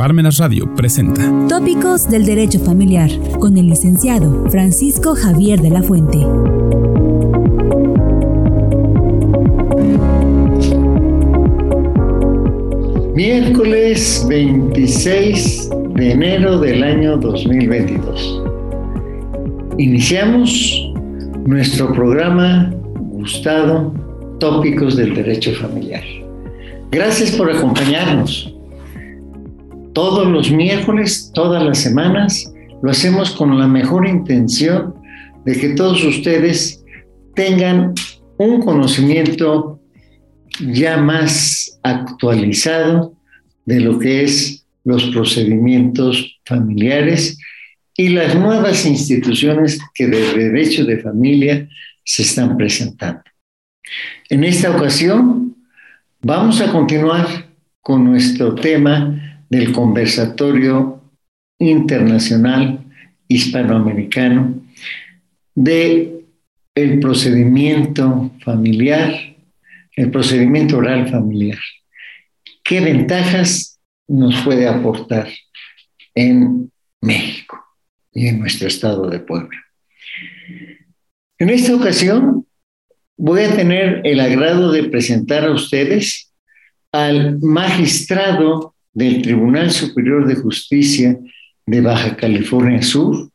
Parmenas Radio presenta Tópicos del Derecho Familiar con el licenciado Francisco Javier de la Fuente. Miércoles 26 de enero del año 2022. Iniciamos nuestro programa gustado Tópicos del Derecho Familiar. Gracias por acompañarnos todos los miércoles, todas las semanas, lo hacemos con la mejor intención de que todos ustedes tengan un conocimiento ya más actualizado de lo que es los procedimientos familiares y las nuevas instituciones que de derecho de familia se están presentando. En esta ocasión vamos a continuar con nuestro tema del conversatorio internacional hispanoamericano de el procedimiento familiar, el procedimiento oral familiar. ¿Qué ventajas nos puede aportar en México y en nuestro estado de Puebla? En esta ocasión voy a tener el agrado de presentar a ustedes al magistrado del Tribunal Superior de Justicia de Baja California Sur,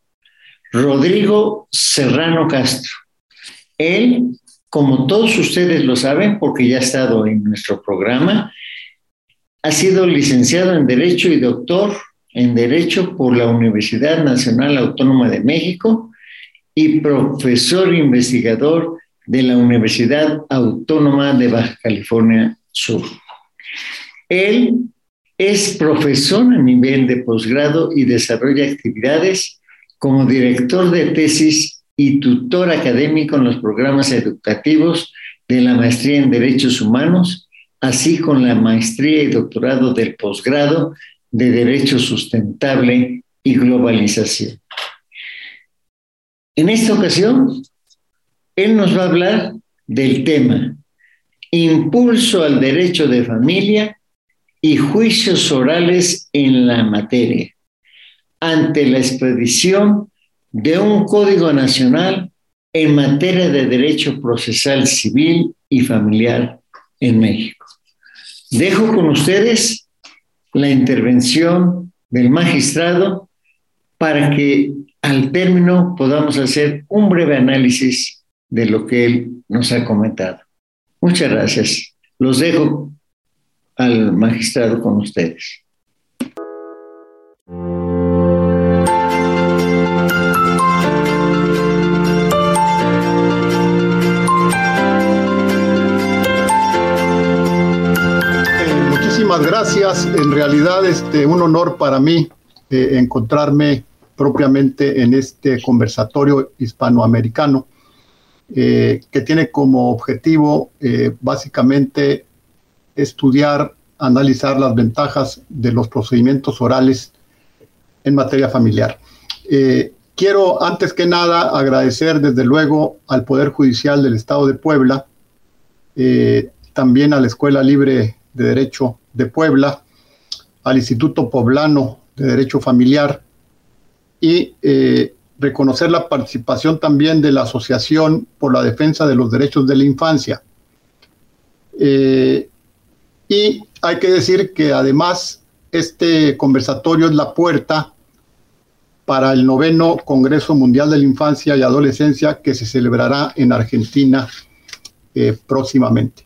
Rodrigo Serrano Castro. Él, como todos ustedes lo saben, porque ya ha estado en nuestro programa, ha sido licenciado en Derecho y doctor en Derecho por la Universidad Nacional Autónoma de México y profesor investigador de la Universidad Autónoma de Baja California Sur. Él es profesor a nivel de posgrado y desarrolla actividades como director de tesis y tutor académico en los programas educativos de la maestría en Derechos Humanos, así con la maestría y doctorado del posgrado de Derecho Sustentable y Globalización. En esta ocasión, él nos va a hablar del tema Impulso al Derecho de Familia y juicios orales en la materia, ante la expedición de un Código Nacional en materia de derecho procesal civil y familiar en México. Dejo con ustedes la intervención del magistrado para que al término podamos hacer un breve análisis de lo que él nos ha comentado. Muchas gracias. Los dejo al magistrado con ustedes. Eh, muchísimas gracias. En realidad, este, un honor para mí eh, encontrarme propiamente en este conversatorio hispanoamericano eh, que tiene como objetivo básicamente estudiar, analizar las ventajas de los procedimientos orales en materia familiar. Eh, quiero, antes que nada, agradecer desde luego al Poder Judicial del Estado de Puebla, eh, también a la Escuela Libre de Derecho de Puebla, al Instituto Poblano de Derecho Familiar y eh, reconocer la participación también de la Asociación por la Defensa de los Derechos de la Infancia. Y hay que decir que además este conversatorio es la puerta para el noveno Congreso Mundial de la Infancia y Adolescencia que se celebrará en Argentina eh, próximamente.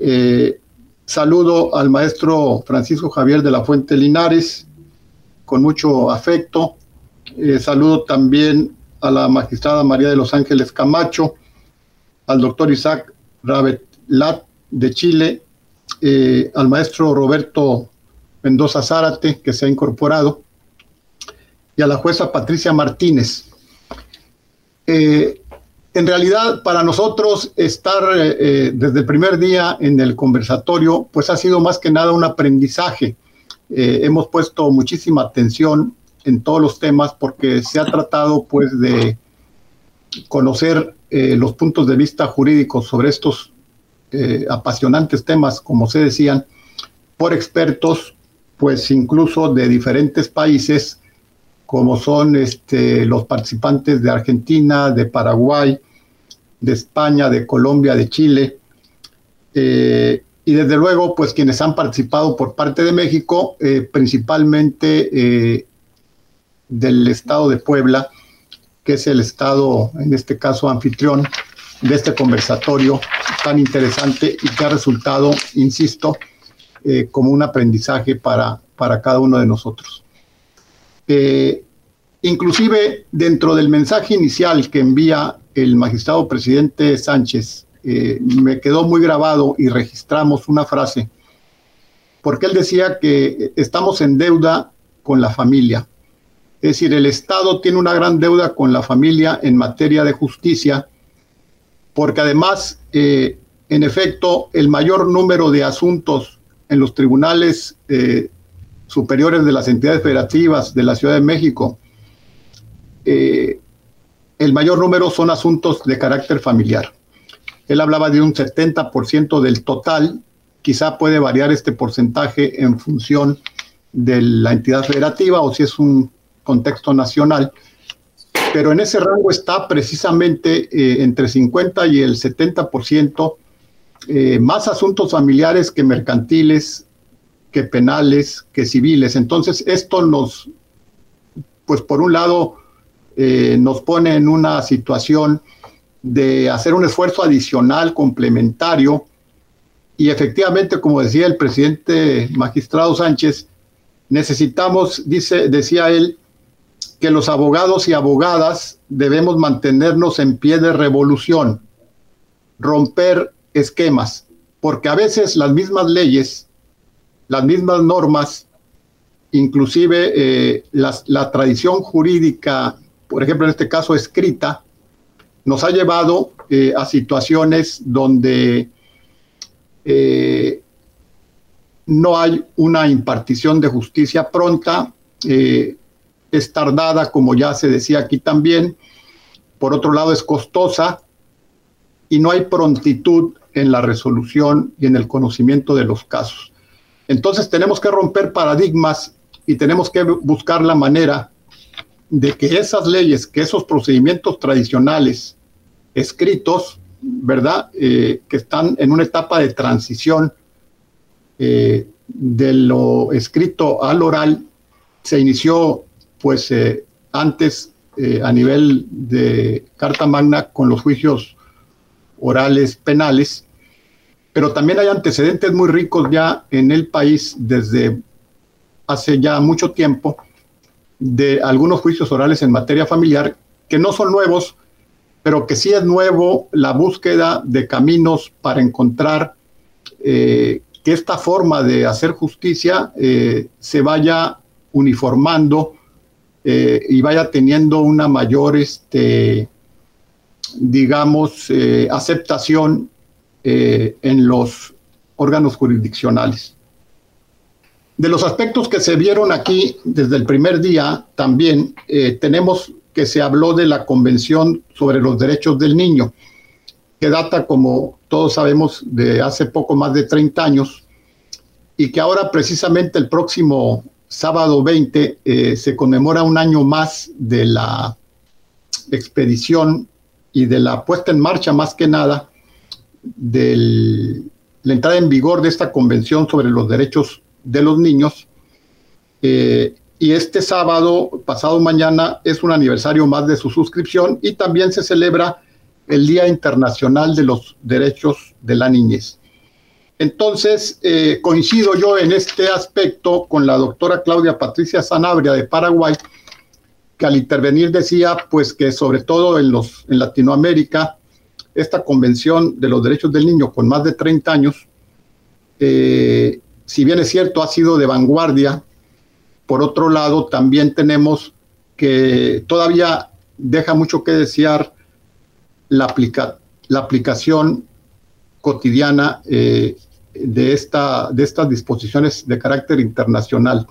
Eh, saludo al maestro Francisco Javier de la Fuente Linares con mucho afecto. Eh, saludo también a la magistrada María de los Ángeles Camacho, al doctor Isaac Rabet Lat de Chile eh, al maestro Roberto Mendoza Zárate, que se ha incorporado, y a la jueza Patricia Martínez. Eh, en realidad, para nosotros estar eh, desde el primer día en el conversatorio, pues ha sido más que nada un aprendizaje. hemos puesto muchísima atención en todos los temas porque se ha tratado pues de conocer los puntos de vista jurídicos sobre estos eh, apasionantes temas, como se decían, por expertos pues incluso de diferentes países, como son este, los participantes de Argentina, de Paraguay, de España, de Colombia, de Chile, eh, y desde luego, pues quienes han participado por parte de México, eh, principalmente del estado de Puebla, que es el estado, en este caso, anfitrión de este conversatorio tan interesante y que ha resultado, insisto, como un aprendizaje para, para cada uno de nosotros. inclusive dentro del mensaje inicial que envía el magistrado presidente Sánchez eh, me quedó muy grabado y registramos una frase, porque él decía que estamos en deuda con la familia. Es decir, el Estado tiene una gran deuda con la familia en materia de justicia, porque además, eh, en efecto, el mayor número de asuntos en los tribunales eh, superiores de las entidades federativas de la Ciudad de México, el mayor número son asuntos de carácter familiar. Él hablaba de un 70% del total, quizá puede variar este porcentaje en función de la entidad federativa o si es un contexto nacional, pero en ese rango está precisamente eh, entre 50 y el 70% eh, más asuntos familiares que mercantiles, que penales, que civiles. Entonces, esto nos, pues por un lado, eh, nos pone en una situación de hacer un esfuerzo adicional, complementario, y efectivamente, como decía el presidente magistrado Sánchez, necesitamos, dice, decía él, que los abogados y abogadas debemos mantenernos en pie de revolución, romper esquemas, porque a veces las mismas leyes, las mismas normas, inclusive eh, la tradición jurídica, por ejemplo, en este caso escrita, nos ha llevado eh, a situaciones donde eh, no hay una impartición de justicia pronta, es tardada, como ya se decía aquí también, por otro lado es costosa y no hay prontitud en la resolución y en el conocimiento de los casos. Entonces tenemos que romper paradigmas y tenemos que buscar la manera de que esas leyes, que esos procedimientos tradicionales escritos, ¿verdad? Eh, que están en una etapa de transición eh, de lo escrito al oral. Se inició, pues, eh, antes a nivel de Carta Magna con los juicios orales penales, pero también hay antecedentes muy ricos ya en el país desde hace ya mucho tiempo de algunos juicios orales en materia familiar que no son nuevos, pero que sí es nuevo la búsqueda de caminos para encontrar eh, que esta forma de hacer justicia eh, se vaya uniformando eh, y vaya teniendo una mayor, este, digamos, aceptación en los órganos jurisdiccionales. De los aspectos que se vieron aquí desde el primer día, también tenemos que se habló de la Convención sobre los Derechos del Niño, que data, como todos sabemos, de hace poco más de 30 años, y que ahora precisamente el próximo sábado 20 eh, se conmemora un año más de la expedición y de la puesta en marcha más que nada de la entrada en vigor de esta Convención sobre los Derechos de los Niños. Eh, y este sábado, pasado mañana, es un aniversario más de su suscripción y también se celebra el Día Internacional de los Derechos de la Niñez. Entonces, eh, coincido yo en este aspecto con la doctora Claudia Patricia Sanabria de Paraguay, que al intervenir decía, pues que sobre todo en, los, en Latinoamérica, esta Convención de los Derechos del Niño con más de 30 años, eh, si bien es cierto, ha sido de vanguardia por otro lado, también tenemos que todavía deja mucho que desear la, la aplicación cotidiana eh, de, esta, de estas disposiciones de carácter internacional.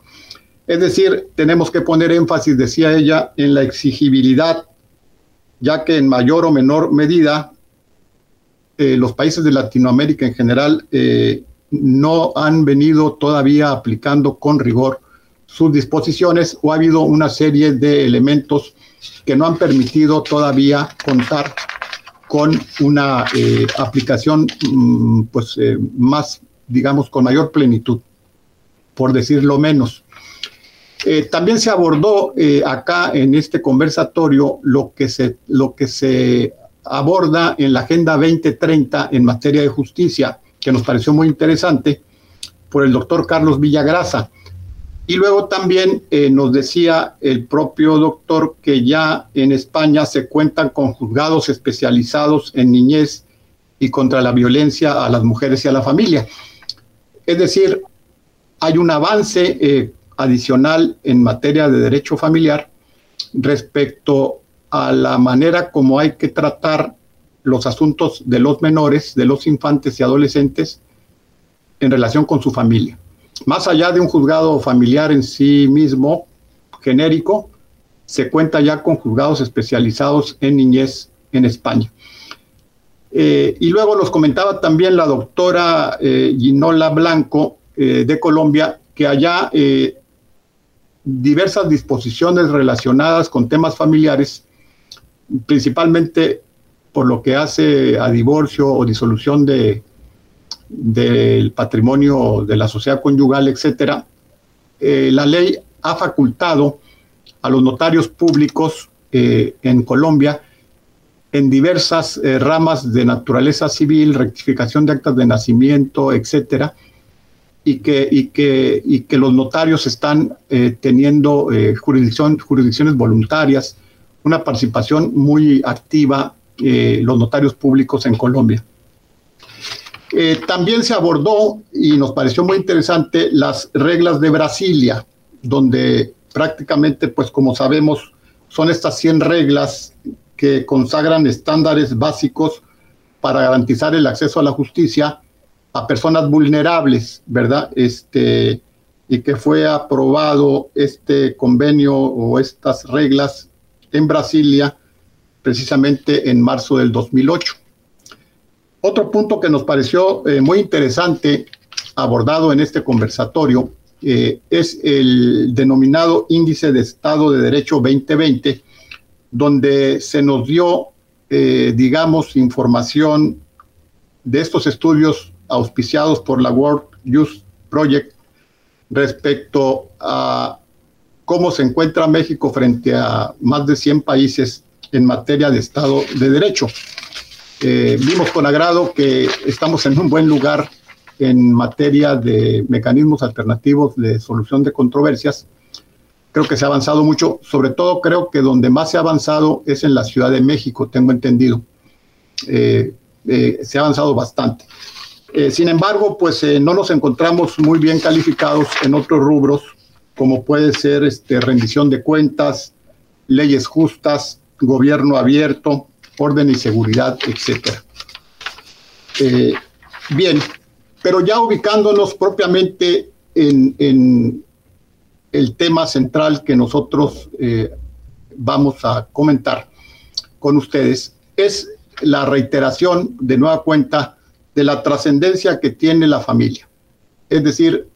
Es decir, tenemos que poner énfasis, decía ella, en la exigibilidad, ya que en mayor o menor medida eh, los países de Latinoamérica en general eh, no han venido todavía aplicando con rigor sus disposiciones o ha habido una serie de elementos que no han permitido todavía contar con una eh, aplicación mm, pues eh, más digamos con mayor plenitud por decirlo menos. Eh, también se abordó acá en este conversatorio lo que se lo que se aborda en la agenda 2030 en materia de justicia que nos pareció muy interesante por el doctor Carlos Villagrasa y luego también eh, nos decía el propio doctor que ya en España se cuentan con juzgados especializados en niñez y contra la violencia a las mujeres y a la familia. Es decir, hay un avance eh, adicional en materia de derecho familiar respecto a la manera como hay que tratar los asuntos de los menores, de los infantes y adolescentes en relación con su familia más allá de un juzgado familiar en sí mismo, genérico, se cuenta ya con juzgados especializados en niñez en España. Eh, y luego nos comentaba también la doctora eh, Ginola Blanco eh, de Colombia que allá diversas disposiciones relacionadas con temas familiares, principalmente por lo que hace a divorcio o disolución de, del patrimonio de la sociedad conyugal, etcétera, eh, la ley ha facultado a los notarios públicos eh, en Colombia en diversas eh, ramas de naturaleza civil, rectificación de actas de nacimiento, etcétera, y que, los notarios están teniendo jurisdicciones voluntarias, una participación muy activa los notarios públicos en Colombia. Eh, también se abordó, y nos pareció muy interesante, las reglas de Brasilia, donde prácticamente, pues como sabemos, son estas 100 reglas que consagran estándares básicos para garantizar el acceso a la justicia a personas vulnerables, ¿verdad? Este, y que fue aprobado este convenio o estas reglas en Brasilia precisamente en marzo del 2008. Otro punto que nos pareció eh, muy interesante abordado en este conversatorio eh, es el denominado Índice de Estado de Derecho 2020, donde se nos dio, eh, digamos, información de estos estudios auspiciados por la World Youth Project respecto a cómo se encuentra México frente a más de 100 países en materia de Estado de Derecho. Eh, vimos con agrado que estamos en un buen lugar en materia de mecanismos alternativos de solución de controversias. Creo que se ha avanzado mucho, sobre todo creo que donde más se ha avanzado es en la Ciudad de México, tengo entendido. Eh, eh, se ha avanzado bastante. sin embargo, pues no nos encontramos muy bien calificados en otros rubros, como puede ser este, rendición de cuentas, leyes justas, gobierno abierto, orden y seguridad, etcétera. Eh, bien, pero ya ubicándonos propiamente en, el tema central que nosotros eh, vamos a comentar con ustedes, es la reiteración de nueva cuenta de la trascendencia que tiene la familia. Es decir,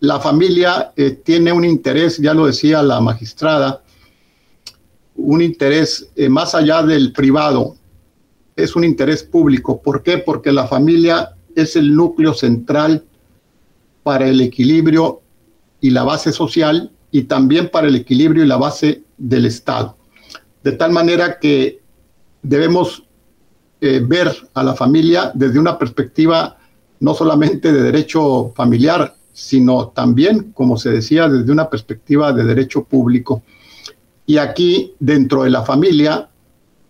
la familia eh, tiene un interés, ya lo decía la magistrada, un interés eh, más allá del privado, es un interés público. ¿Por qué? Porque la familia es el núcleo central para el equilibrio y la base social y también para el equilibrio y la base del Estado. De tal manera que debemos eh, ver a la familia desde una perspectiva no solamente de derecho familiar, sino también, como se decía, desde una perspectiva de derecho público y aquí, dentro de la familia,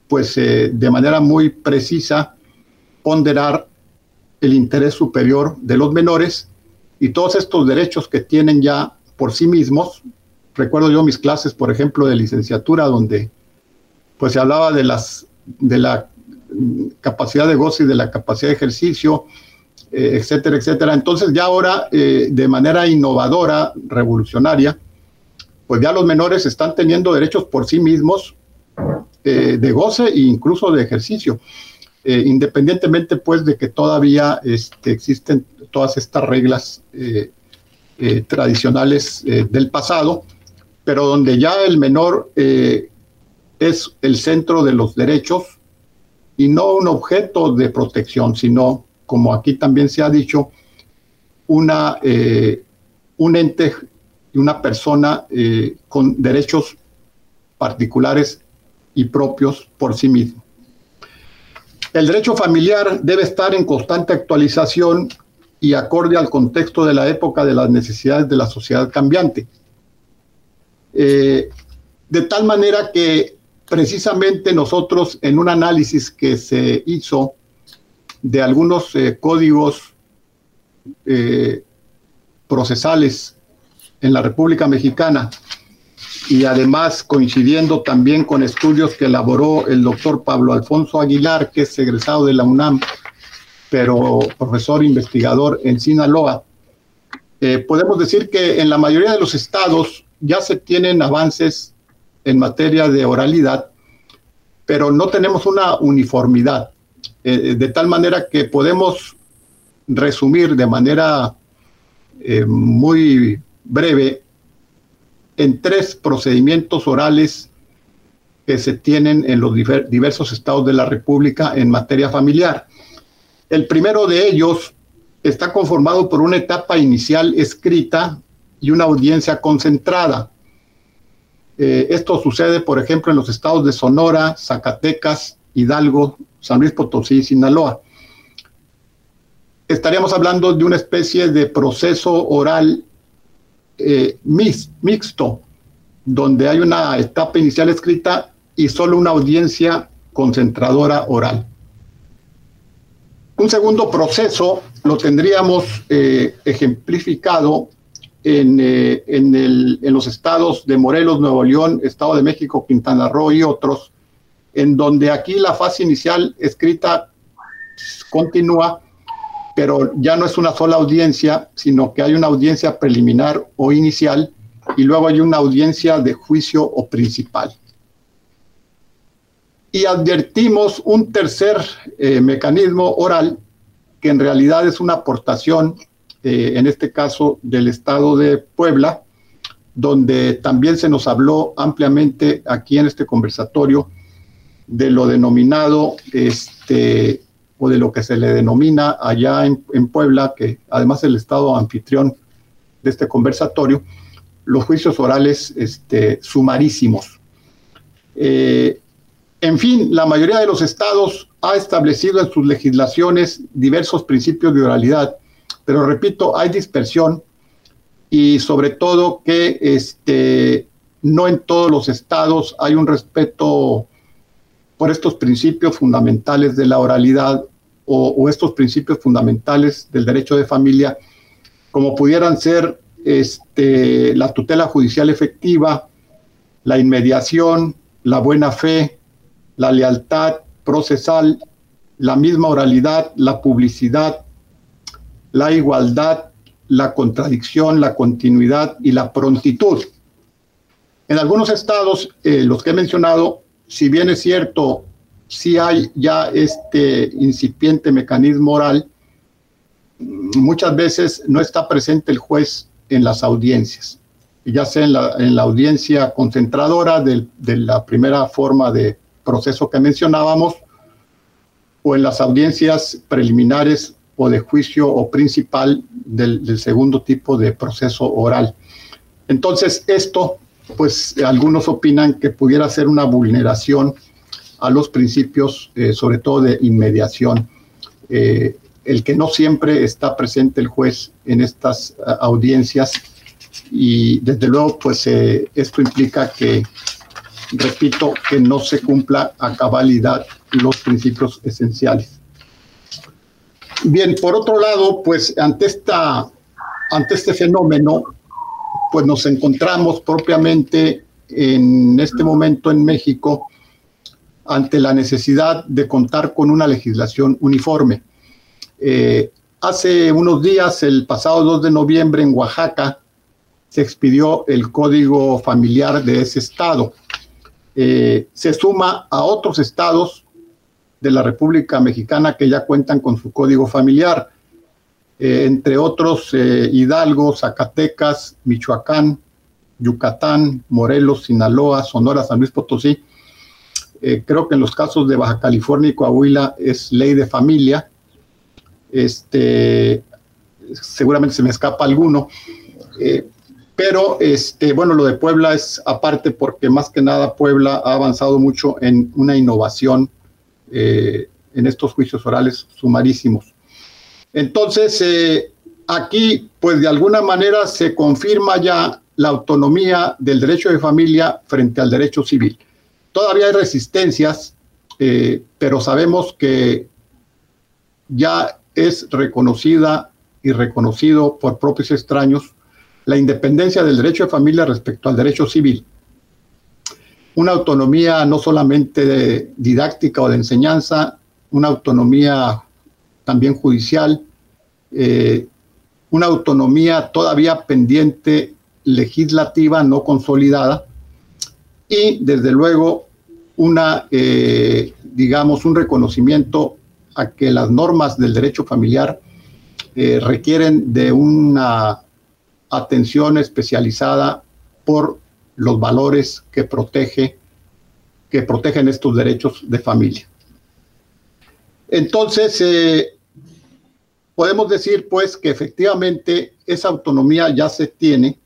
pues eh, de manera muy precisa, ponderar el interés superior de los menores y todos estos derechos que tienen ya por sí mismos. Recuerdo yo mis clases, por ejemplo, de licenciatura, donde pues se hablaba de, las, de la capacidad de goce y de la capacidad de ejercicio, eh, etcétera, etcétera. Entonces ya ahora, eh, de manera innovadora, revolucionaria, pues ya los menores están teniendo derechos por sí mismos eh, de goce e incluso de ejercicio. eh, independientemente pues de que todavía este, existen todas estas reglas eh, tradicionales del pasado, pero donde ya el menor es el centro de los derechos y no un objeto de protección, sino, como aquí también se ha dicho, una, un ente y una persona con derechos particulares y propios por sí mismo. El derecho familiar debe estar en constante actualización y acorde al contexto de la época de las necesidades de la sociedad cambiante. Eh, de tal manera que precisamente nosotros en un análisis que se hizo de algunos eh, códigos eh, procesales en la República Mexicana. Y además coincidiendo también con estudios que elaboró el doctor Pablo Alfonso Aguilar, que es egresado de la UNAM, pero profesor investigador en Sinaloa, eh, podemos decir que en la mayoría de los estados ya se tienen avances en materia de oralidad, pero no tenemos una uniformidad, eh, de tal manera que podemos resumir de manera eh, muy breve en tres procedimientos orales que se tienen en los diversos estados de la República en materia familiar. El primero de ellos está conformado por una etapa inicial escrita y una audiencia concentrada. Eh, esto sucede, por ejemplo, en los estados de Sonora, Zacatecas, Hidalgo, San Luis Potosí y Sinaloa. Estaríamos hablando de una especie de proceso oral eh, mixto, donde hay una etapa inicial escrita y solo una audiencia concentradora oral. Un segundo proceso lo tendríamos eh, ejemplificado en, eh, en, los estados de Morelos, Nuevo León, Estado de México, Quintana Roo y otros, en donde aquí la fase inicial escrita continúa pero ya no es una sola audiencia, sino que hay una audiencia preliminar o inicial y luego hay una audiencia de juicio o principal. Y advertimos un tercer eh, mecanismo oral que en realidad es una aportación, eh, en este caso del Estado de Puebla, donde también se nos habló ampliamente aquí en este conversatorio de lo denominado este, o de lo que se le denomina allá en, Puebla, que además el Estado anfitrión de este conversatorio, los juicios orales este, sumarísimos. Eh, en fin, la mayoría de los estados ha establecido en sus legislaciones diversos principios de oralidad, pero repito, hay dispersión y sobre todo que este, no en todos los estados hay un respeto por estos principios fundamentales de la oralidad o, estos principios fundamentales del derecho de familia, como pudieran ser este, la tutela judicial efectiva, la inmediación, la buena fe, la lealtad procesal, la misma oralidad, la publicidad, la igualdad, la contradicción, la continuidad y la prontitud. En algunos estados, eh, los que he mencionado, si bien es cierto, si hay ya este incipiente mecanismo oral, muchas veces no está presente el juez en las audiencias, ya sea en la, audiencia concentradora de, la primera forma de proceso que mencionábamos, o en las audiencias preliminares o de juicio o principal del, segundo tipo de proceso oral. Entonces, esto, pues algunos opinan que pudiera ser una vulneración a los principios, eh, sobre todo de inmediación. Eh, el que no siempre está presente el juez en estas eh, audiencias y desde luego pues esto implica que, repito, que no se cumpla a cabalidad los principios esenciales. Bien, por otro lado, pues ante, esta, ante este fenómeno, pues nos encontramos propiamente en este momento en México ante la necesidad de contar con una legislación uniforme. Eh, hace unos días, el pasado 2 de noviembre, en Oaxaca, se expidió el código familiar de ese estado. Eh, se suma a otros estados de la República Mexicana que ya cuentan con su código familiar, eh, entre otros Hidalgo, Zacatecas, Michoacán, Yucatán, Morelos, Sinaloa, Sonora, San Luis Potosí. Eh, creo que en los casos de Baja California y Coahuila es ley de familia. Este, seguramente se me escapa alguno. pero este, bueno, lo de Puebla es aparte porque más que nada Puebla ha avanzado mucho en una innovación en estos juicios orales sumarísimos. Entonces, eh, aquí, pues de alguna manera se confirma ya la autonomía del derecho de familia frente al derecho civil. Todavía hay resistencias, eh, pero sabemos que ya es reconocida y reconocido por propios extraños la independencia del derecho de familia respecto al derecho civil. Una autonomía no solamente didáctica o de enseñanza, una autonomía también judicial, eh, una autonomía todavía pendiente legislativa no consolidada y desde luego una, eh, digamos, un reconocimiento a que las normas del derecho familiar eh, requieren de una atención especializada por los valores que protege que protegen estos derechos de familia. Entonces, eh, podemos decir pues que efectivamente esa autonomía ya se tiene.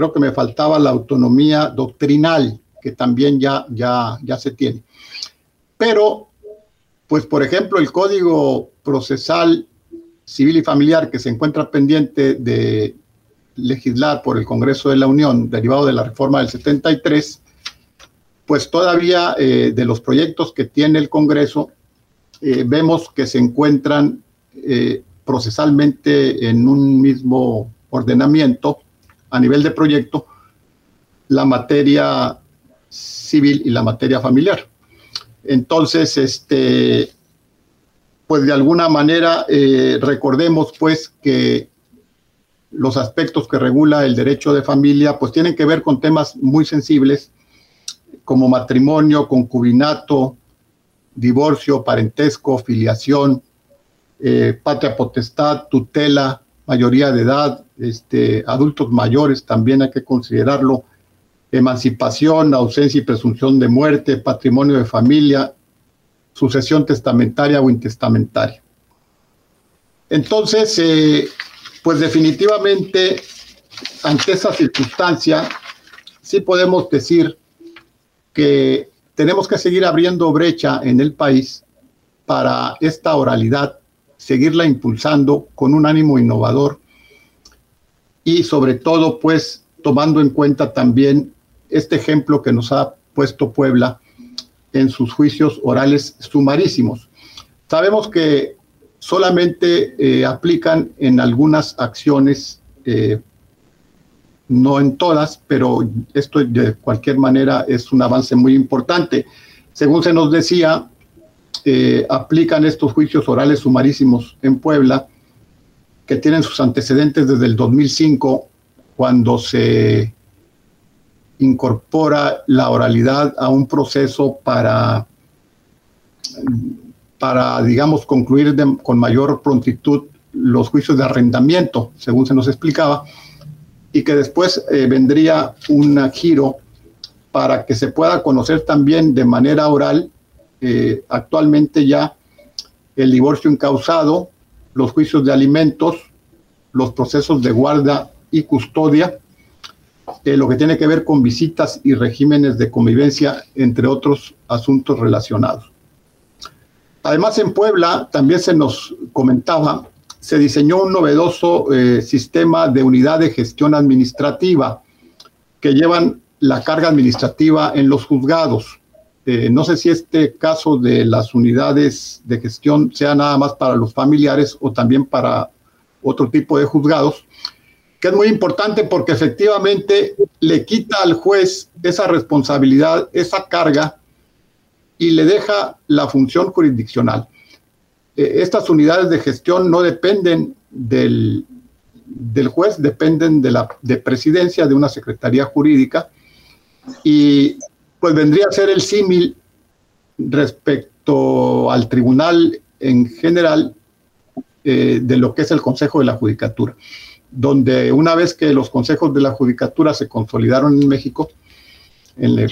Creo que me faltaba la autonomía doctrinal, que también ya, ya, ya se tiene. Pero, pues por ejemplo, el Código Procesal Civil y Familiar que se encuentra pendiente de legislar por el Congreso de la Unión, derivado de la reforma del 73, pues todavía eh, de los proyectos que tiene el Congreso, eh, vemos que se encuentran eh, procesalmente en un mismo ordenamiento a nivel de proyecto la materia civil y la materia familiar. Entonces, este, pues de alguna manera eh, recordemos pues que los aspectos que regula el derecho de familia pues tienen que ver con temas muy sensibles como matrimonio, concubinato, divorcio, parentesco, filiación, eh, patria potestad, tutela, mayoría de edad, este, adultos mayores también hay que considerarlo, emancipación, ausencia y presunción de muerte, patrimonio de familia, sucesión testamentaria o intestamentaria. Entonces, eh, pues definitivamente, ante esa circunstancia, sí podemos decir que tenemos que seguir abriendo brecha en el país para esta oralidad, seguirla impulsando con un ánimo innovador y sobre todo pues tomando en cuenta también este ejemplo que nos ha puesto Puebla en sus juicios orales sumarísimos. Sabemos que solamente eh, aplican en algunas acciones eh, no en todas, pero esto de cualquier manera es un avance muy importante. Según se nos decía, eh, aplican estos juicios orales sumarísimos en Puebla, que tienen sus antecedentes desde el 2005, cuando se incorpora la oralidad a un proceso para, para digamos, concluir con mayor prontitud los juicios de arrendamiento, según se nos explicaba y que después eh, vendría un giro para que se pueda conocer también de manera oral eh, actualmente ya el divorcio incausado, los juicios de alimentos, los procesos de guarda y custodia, eh, lo que tiene que ver con visitas y regímenes de convivencia, entre otros asuntos relacionados. Además, en Puebla también se nos comentaba se diseñó un novedoso eh, sistema de unidad de gestión administrativa que llevan la carga administrativa en los juzgados. Eh, no sé si este caso de las unidades de gestión sea nada más para los familiares o también para otro tipo de juzgados, que es muy importante porque efectivamente le quita al juez esa responsabilidad, esa carga y le deja la función jurisdiccional. Eh, estas unidades de gestión no dependen del, del juez, dependen de la de presidencia de una secretaría jurídica y pues vendría a ser el símil respecto al tribunal en general eh, de lo que es el Consejo de la Judicatura, donde una vez que los consejos de la Judicatura se consolidaron en México, en,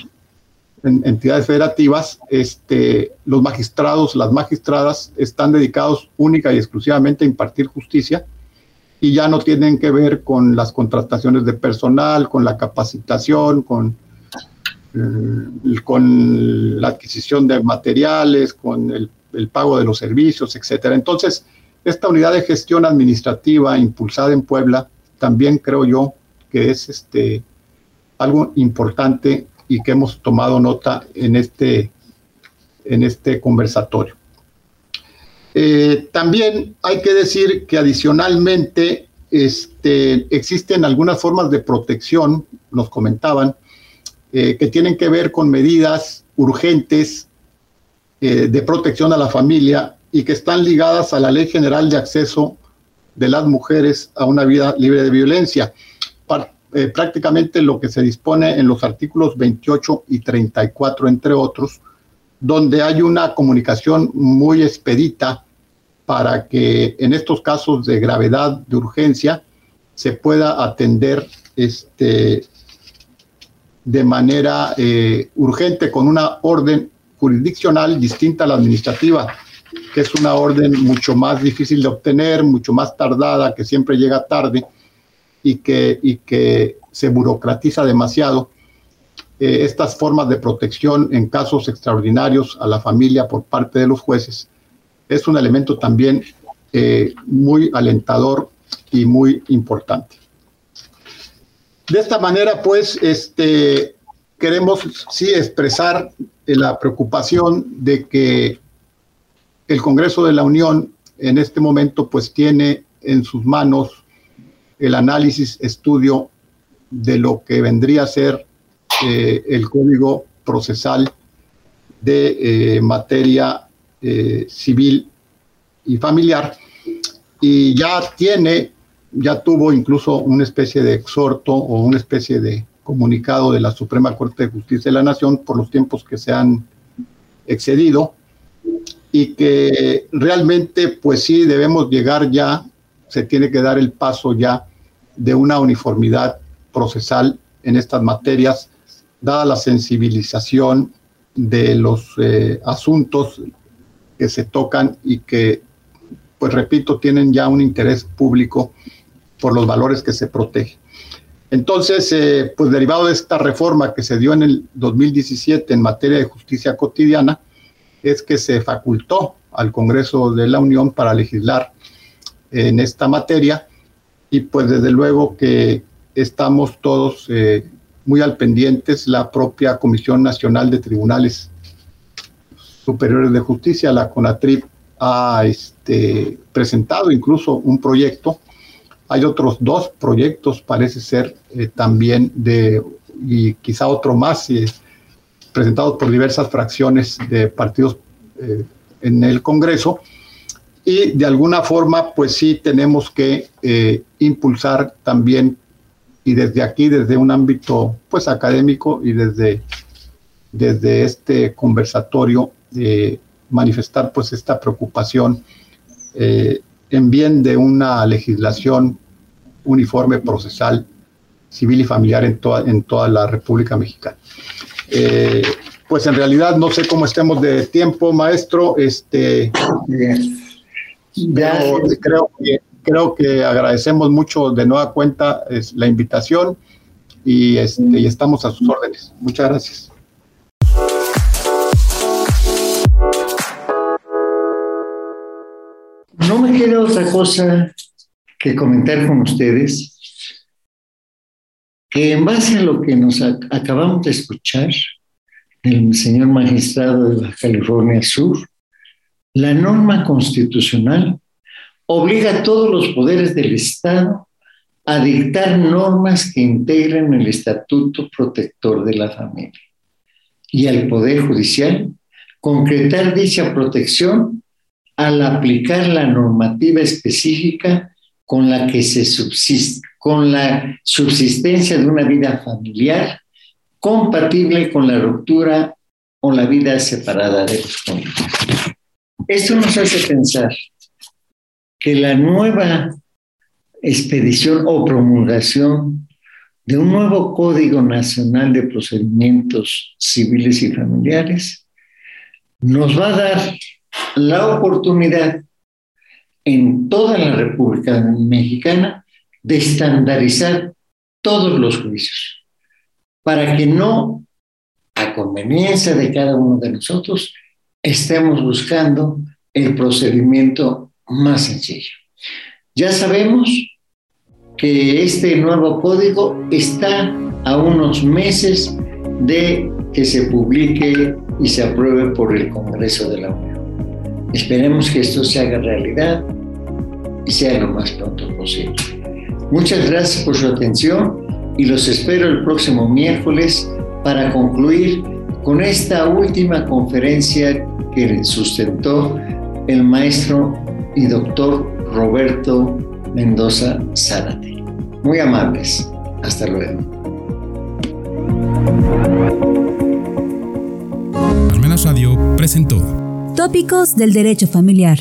entidades federativas, este, los magistrados, las magistradas están dedicados única y exclusivamente a impartir justicia y ya no tienen que ver con las contrataciones de personal, con la capacitación, con, con la adquisición de materiales, con el, el, pago de los servicios, etcétera. Entonces, esta unidad de gestión administrativa impulsada en Puebla, también creo yo que es este, algo importante y que hemos tomado nota en este, en este conversatorio. Eh, también hay que decir que adicionalmente este, existen algunas formas de protección, nos comentaban, eh, que tienen que ver con medidas urgentes eh, de protección a la familia y que están ligadas a la Ley General de Acceso de las Mujeres a una vida libre de violencia. prácticamente lo que se dispone en los artículos 28 y 34, entre otros, donde hay una comunicación muy expedita para que en estos casos de gravedad, de urgencia, se pueda atender este, de manera eh, urgente con una orden jurisdiccional distinta a la administrativa, que es una orden mucho más difícil de obtener, mucho más tardada, que siempre llega tarde y que, y que se burocratiza demasiado. Eh, estas formas de protección en casos extraordinarios a la familia por parte de los jueces es un elemento también eh, muy alentador y muy importante. De esta manera, pues, este, queremos sí expresar la preocupación de que el Congreso de la Unión en este momento pues tiene en sus manos el análisis, estudio de lo que vendría a ser eh, el código procesal de eh, materia eh, civil y familiar, y ya tiene, ya tuvo incluso una especie de exhorto o una especie de comunicado de la Suprema Corte de Justicia de la Nación por los tiempos que se han excedido y que realmente pues sí debemos llegar ya, se tiene que dar el paso ya de una uniformidad procesal en estas materias, dada la sensibilización de los eh, asuntos que se tocan y que, pues repito, tienen ya un interés público por los valores que se protegen. Entonces, eh, pues derivado de esta reforma que se dio en el 2017 en materia de justicia cotidiana, es que se facultó al Congreso de la Unión para legislar en esta materia y pues desde luego que estamos todos eh, muy al pendientes, la propia Comisión Nacional de Tribunales Superiores de Justicia, la CONATRIP, ha este, presentado incluso un proyecto. Hay otros dos proyectos, parece ser eh, también de, y quizá otro más, eh, presentados por diversas fracciones de partidos eh, en el Congreso. Y de alguna forma, pues sí, tenemos que impulsar también, y desde aquí, desde un ámbito pues académico y desde, desde este conversatorio, manifestar pues esta preocupación eh, en bien de una legislación uniforme procesal civil y familiar en toda, en toda la República Mexicana. Eh, pues en realidad no sé cómo estemos de tiempo, maestro. Este, creo, que, creo que agradecemos mucho de nueva cuenta es, la invitación y, este, y estamos a sus órdenes. Muchas gracias. No me queda otra cosa que comentar con ustedes que en base a lo que nos acabamos de escuchar del señor magistrado de California Sur, la norma constitucional obliga a todos los poderes del Estado a dictar normas que integren el estatuto protector de la familia y al Poder Judicial concretar dicha protección al aplicar la normativa específica con la que se subsiste, con la subsistencia de una vida familiar compatible con la ruptura o la vida separada de los cónyuges. Esto nos hace pensar que la nueva expedición o promulgación de un nuevo Código Nacional de Procedimientos Civiles y Familiares nos va a dar la oportunidad en toda la República Mexicana de estandarizar todos los juicios, para que no, a conveniencia de cada uno de nosotros, estemos buscando el procedimiento más sencillo. Ya sabemos que este nuevo código está a unos meses de que se publique y se apruebe por el Congreso de la Unión. Esperemos que esto se haga realidad y sea lo más pronto posible. Muchas gracias por su atención y los espero el próximo miércoles para concluir con esta última conferencia que sustentó el maestro y doctor Roberto Mendoza Zárate. Muy amables. Hasta luego. Almenas Radio presentó Tópicos del Derecho Familiar